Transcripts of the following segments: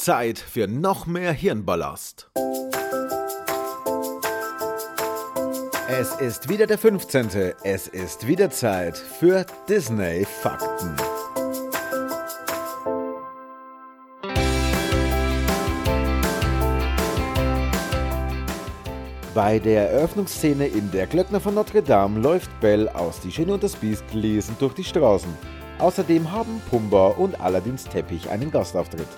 Zeit für noch mehr Hirnballast. Es ist wieder der 15. Es ist wieder Zeit für Disney Fakten. Bei der Eröffnungsszene in Der Glöckner von Notre Dame läuft Belle aus Die Schöne und das Biest lesend durch die Straßen. Außerdem haben Pumba und Aladdins Teppich einen Gastauftritt.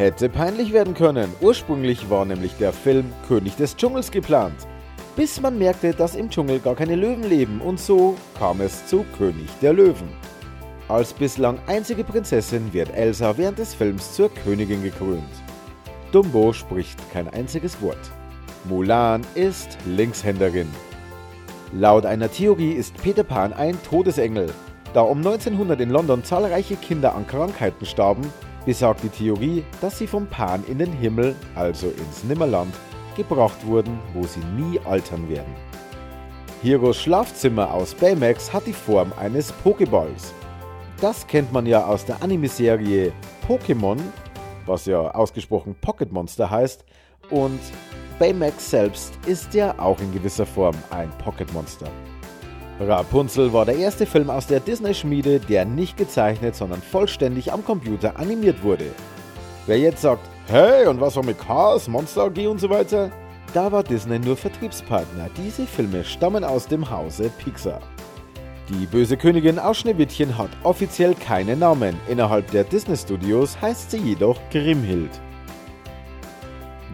Hätte peinlich werden können. Ursprünglich war nämlich der Film König des Dschungels geplant. Bis man merkte, dass im Dschungel gar keine Löwen leben und so kam es zu König der Löwen. Als bislang einzige Prinzessin wird Elsa während des Films zur Königin gekrönt. Dumbo spricht kein einziges Wort. Mulan ist Linkshänderin. Laut einer Theorie ist Peter Pan ein Todesengel. Da um 1900 in London zahlreiche Kinder an Krankheiten starben, besagt die Theorie, dass sie vom Pan in den Himmel, also ins Nimmerland, gebracht wurden, wo sie nie altern werden. Hiros Schlafzimmer aus Baymax hat die Form eines Pokeballs. Das kennt man ja aus der Anime-Serie Pokémon, was ja ausgesprochen Pocket Monster heißt, und Baymax selbst ist ja auch in gewisser Form ein Pocket Monster. Rapunzel war der erste Film aus der Disney-Schmiede, der nicht gezeichnet, sondern vollständig am Computer animiert wurde. Wer jetzt sagt, hey, und was war mit Cars, Monster AG und so weiter? Da war Disney nur Vertriebspartner. Diese Filme stammen aus dem Hause Pixar. Die böse Königin aus Schneewittchen hat offiziell keinen Namen. Innerhalb der Disney Studios heißt sie jedoch Grimhild.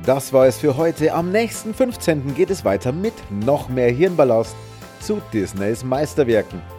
Das war es für heute. Am nächsten 15. geht es weiter mit noch mehr Hirnballast zu Disneys Meisterwerken.